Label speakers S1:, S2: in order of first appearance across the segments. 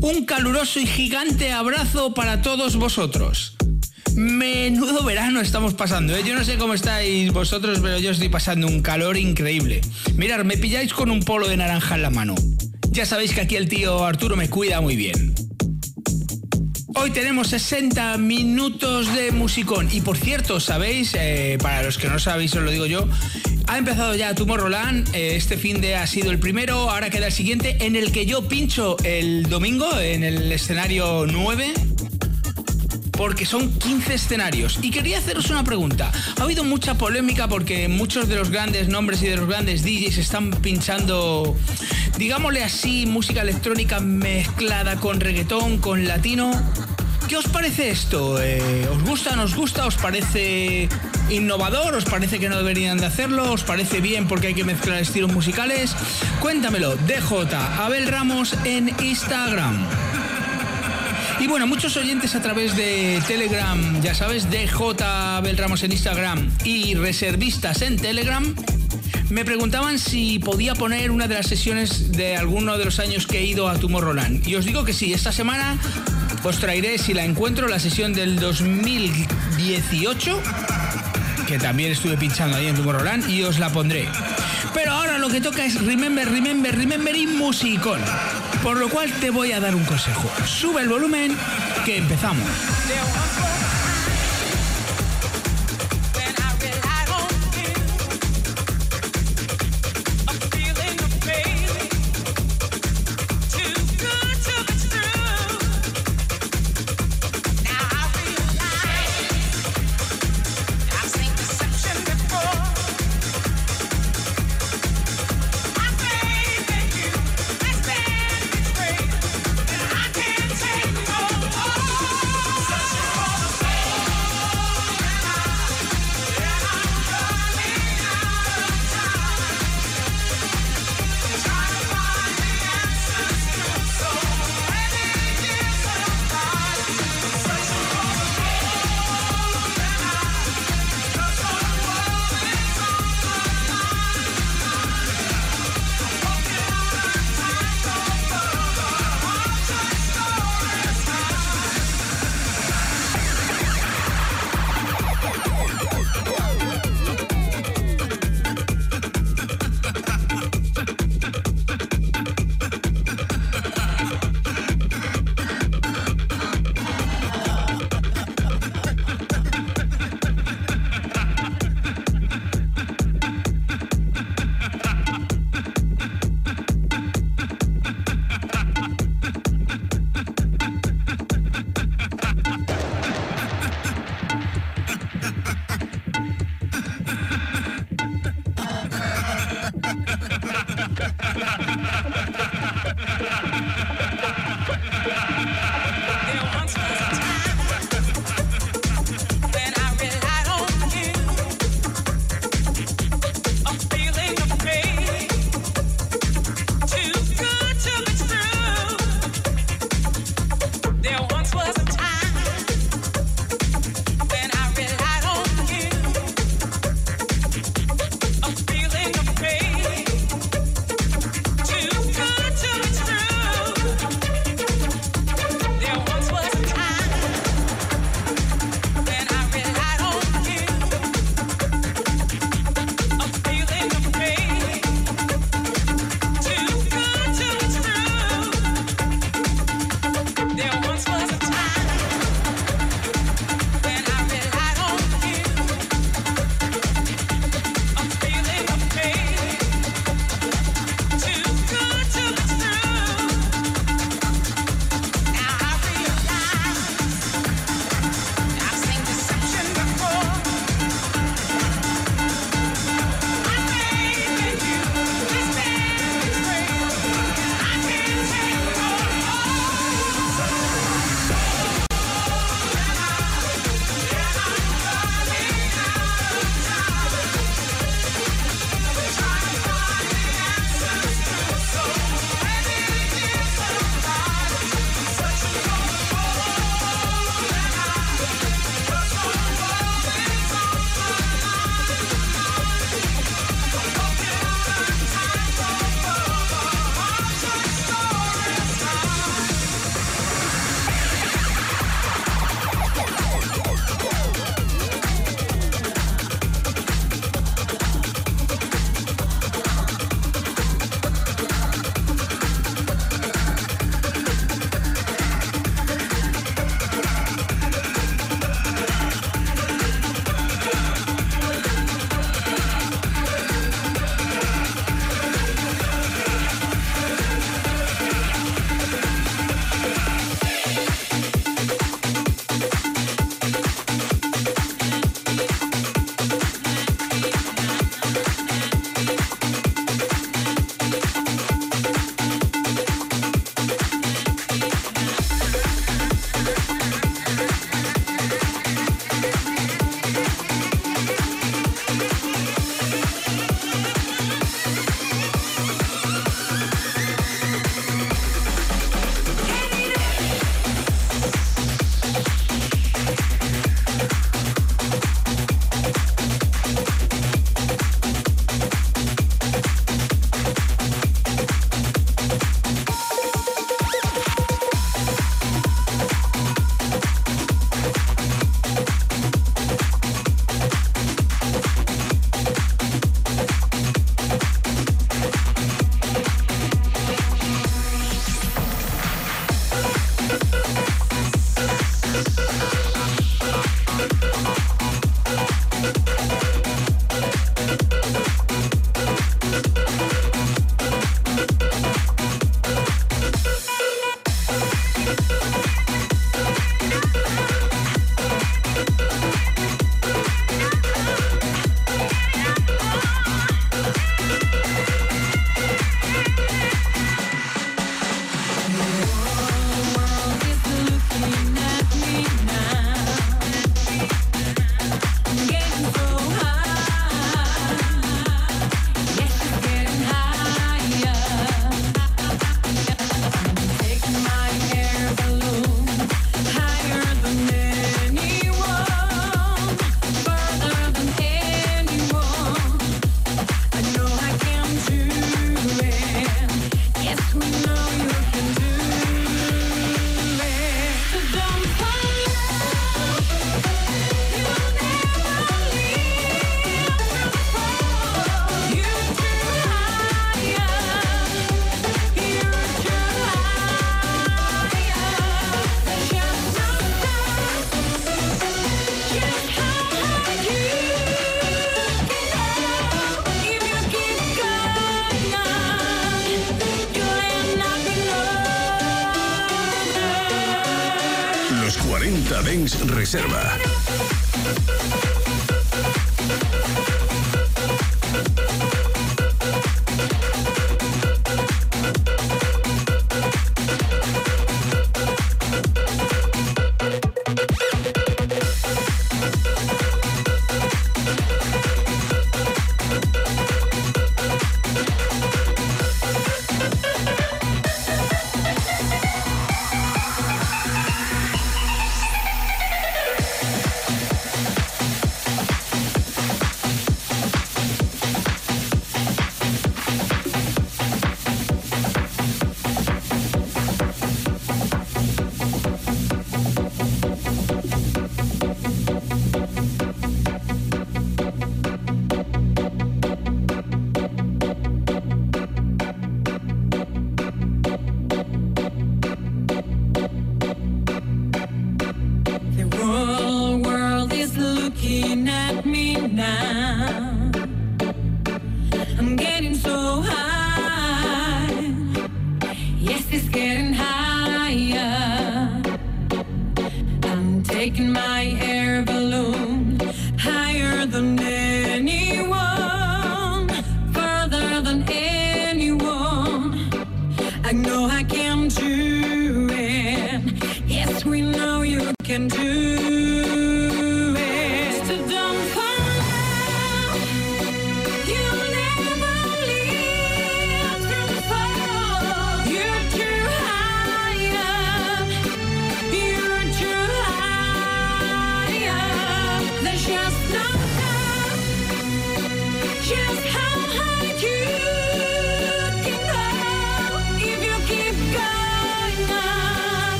S1: Un caluroso y gigante abrazo para todos vosotros. Menudo verano estamos pasando, ¿eh? Yo no sé cómo estáis vosotros, pero yo estoy pasando un calor increíble. Mirad, me pilláis con un polo de naranja en la mano. Ya sabéis que aquí el tío Arturo me cuida muy bien. Hoy tenemos 60 minutos de musicón. Y por cierto, ¿sabéis? Eh, para los que no sabéis, os lo digo yo. Ha empezado ya Tomorrowland. Eh, este fin de ha sido el primero. Ahora queda el siguiente, en el que yo pincho el domingo en el escenario 9 porque son 15 escenarios. Y quería haceros una pregunta. Ha habido mucha polémica porque muchos de los grandes nombres y de los grandes DJs están pinchando, digámosle así, música electrónica mezclada con reggaetón, con latino. ¿Qué os parece esto? Eh, ¿Os gusta, no os gusta? ¿Os parece innovador? ¿Os parece que no deberían de hacerlo? ¿Os parece bien porque hay que mezclar estilos musicales? Cuéntamelo, DJ Abel Ramos en Instagram. Y bueno, muchos oyentes a través de Telegram, ya sabes, DJ Abel Ramos en Instagram y reservistas en Telegram, me preguntaban si podía poner una de las sesiones de alguno de los años que he ido a Tomorrowland. Y os digo que sí, esta semana os traeré, si la encuentro, la sesión del 2018, que también estuve pinchando ahí en Tomorrowland, y os la pondré. Pero ahora lo que toca es Remember, Remember, Remember y Musicón. Por lo cual te voy a dar un consejo. Sube el volumen, que empezamos.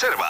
S2: Reserva.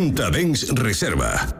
S2: 40 Dens Reserva.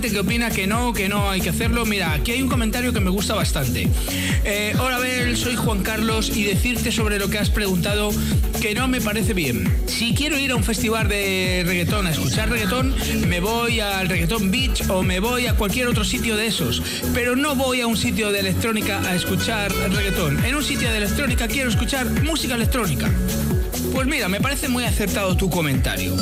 S1: Que opina que no, que no hay que hacerlo. Mira, aquí hay un comentario que me gusta bastante. Eh, hola, Bel, soy Juan Carlos y decirte sobre lo que has preguntado que no me parece bien. Si quiero ir a un festival de reggaetón a escuchar reggaetón, me voy al Reggaetón Beach o me voy a cualquier otro sitio de esos. Pero no voy a un sitio de electrónica a escuchar reggaetón. En un sitio de electrónica quiero escuchar música electrónica. Pues mira, me parece muy acertado tu comentario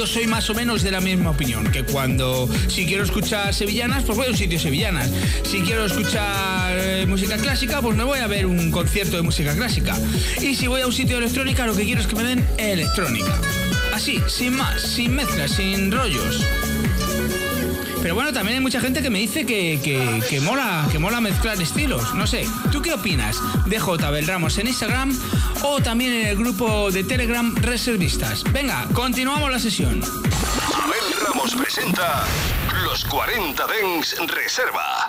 S1: yo soy más o menos de la misma opinión, que cuando si quiero escuchar sevillanas, pues voy a un sitio sevillanas. Si quiero escuchar eh, música clásica, pues me voy a ver un concierto de música clásica. Y si voy a un sitio electrónica, lo que quiero es que me den electrónica. Así, sin más, sin mezclas, sin rollos. Pero bueno, también hay mucha gente que me dice que, que, mola, que mola mezclar estilos. No sé, ¿tú qué opinas de J. Ramos en Instagram o también en el grupo de Telegram Reservistas? Venga, continuamos la sesión.
S3: Abel Ramos presenta Los 40 Dens Reserva.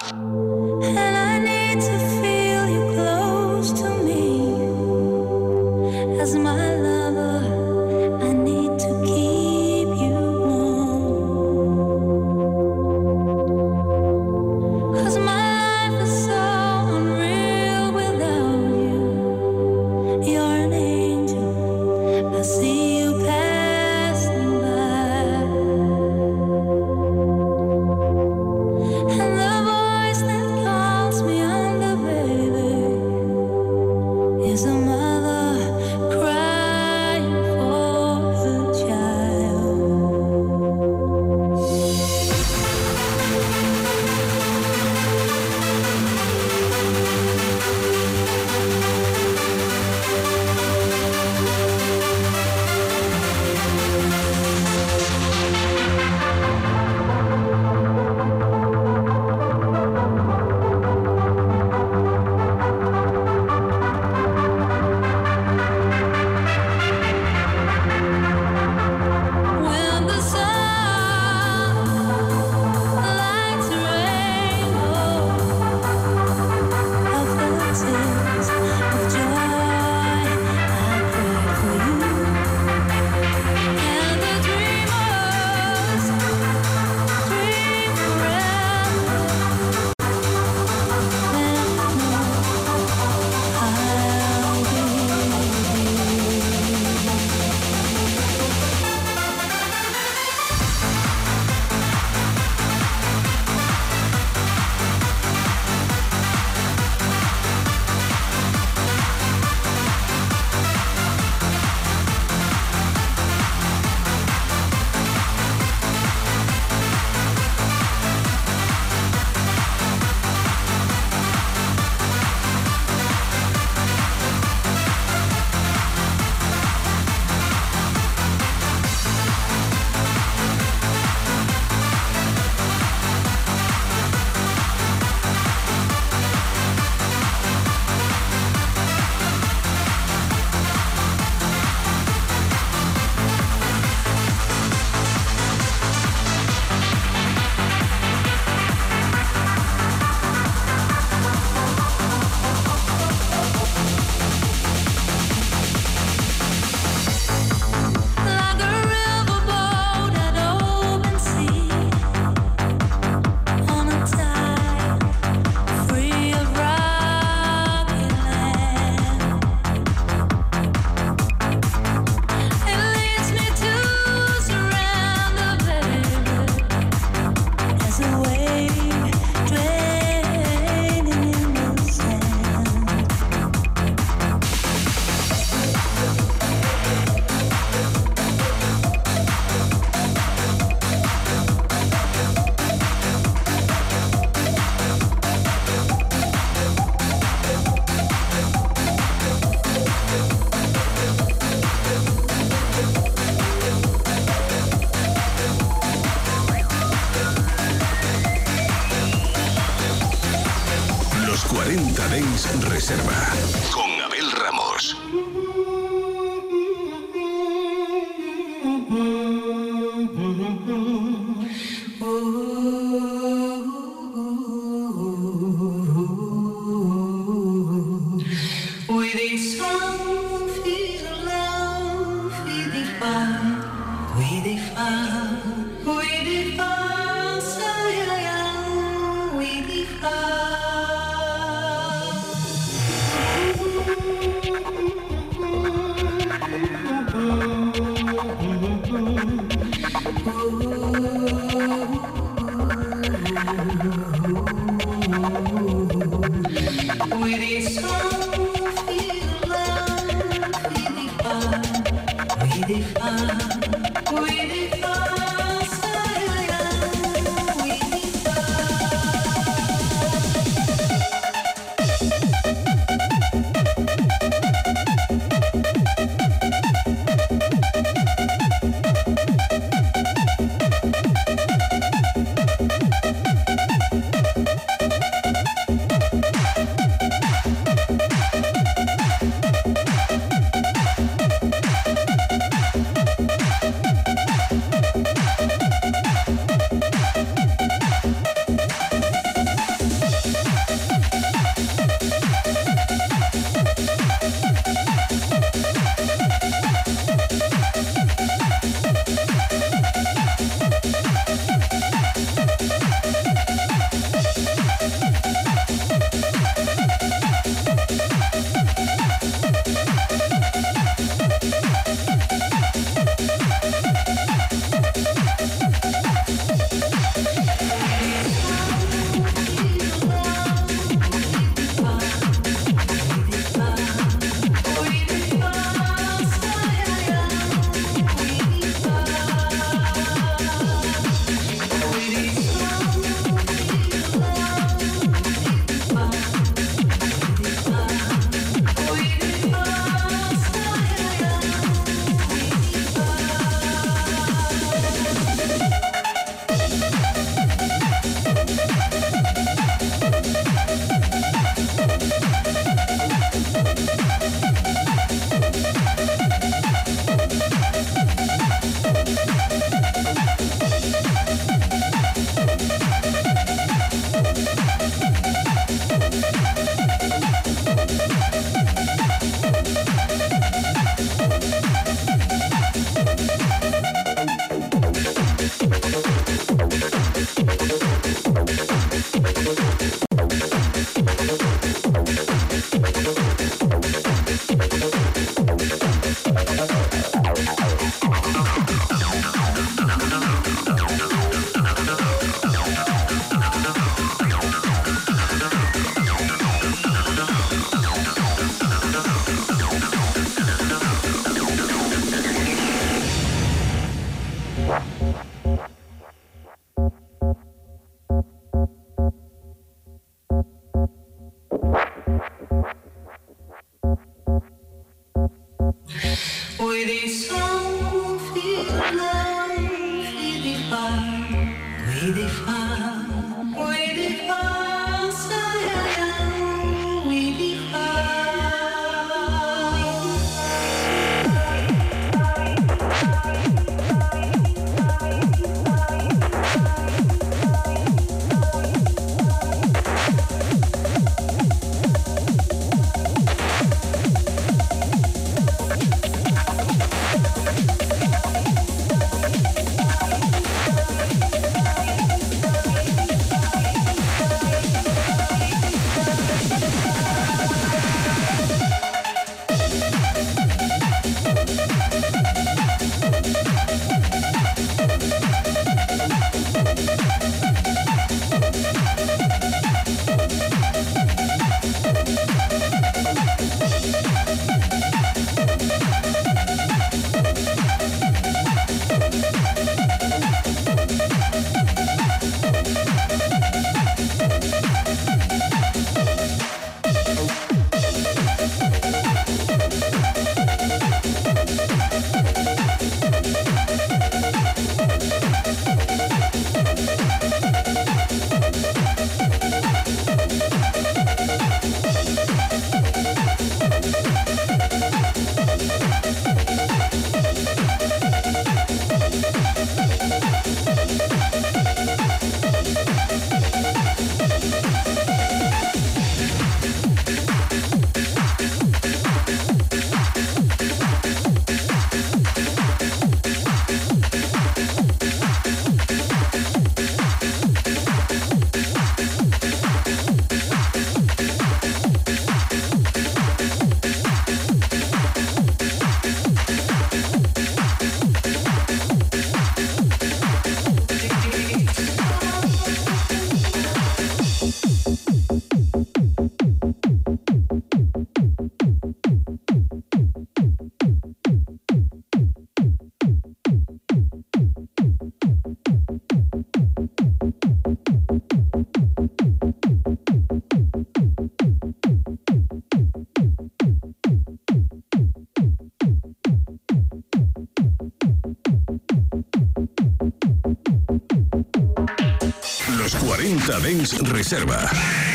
S2: Reserva.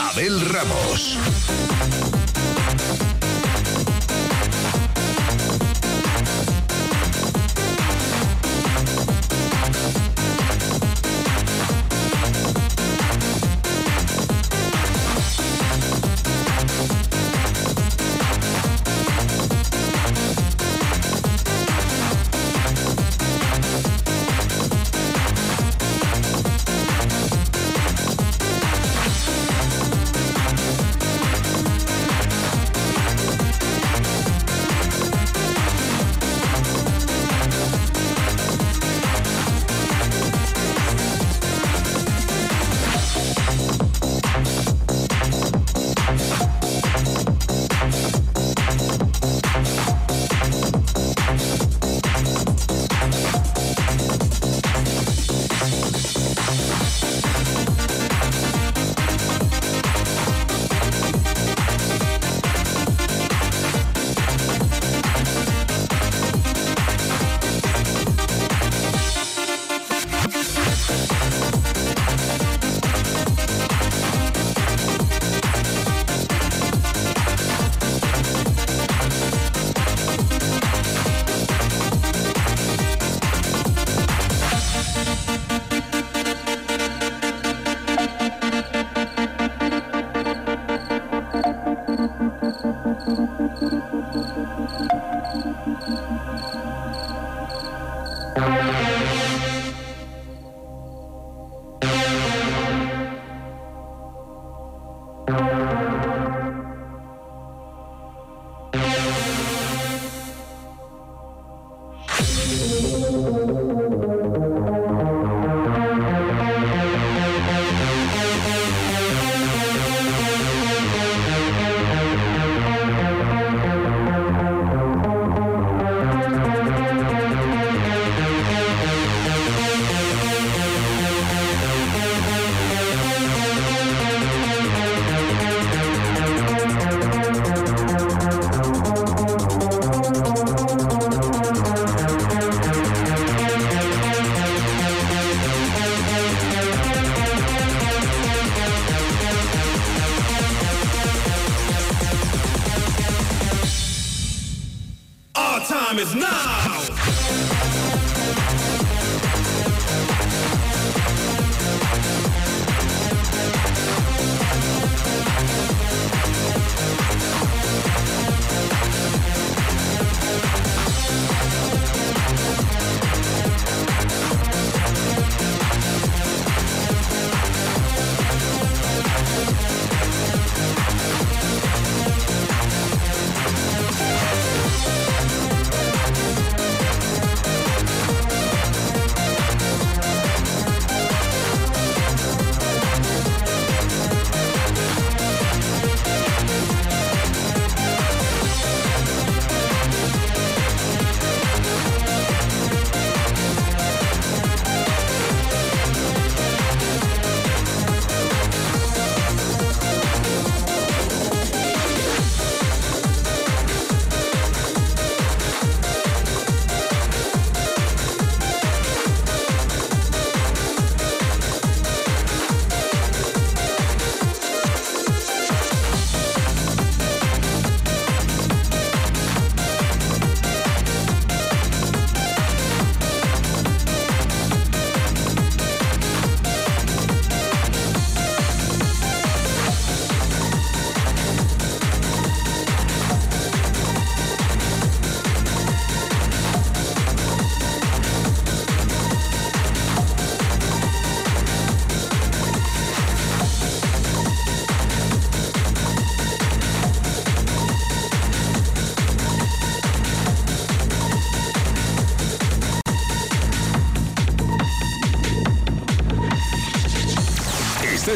S4: Abel Ramos.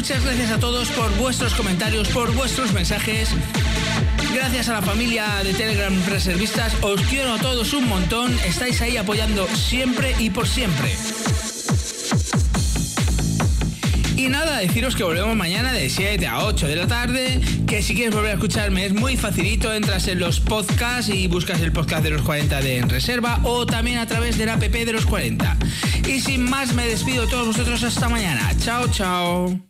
S1: Muchas gracias a todos por vuestros comentarios, por vuestros mensajes. Gracias a la familia de Telegram Reservistas, os quiero a todos un montón. Estáis ahí apoyando siempre y por siempre. Y nada, deciros que volvemos mañana de 7 a 8 de la tarde, que si quieres volver a escucharme es muy facilito, entras en los podcasts y buscas el podcast de los 40 de En Reserva o también a través del app de los 40. Y sin más me despido de todos vosotros hasta mañana. Chao, chao.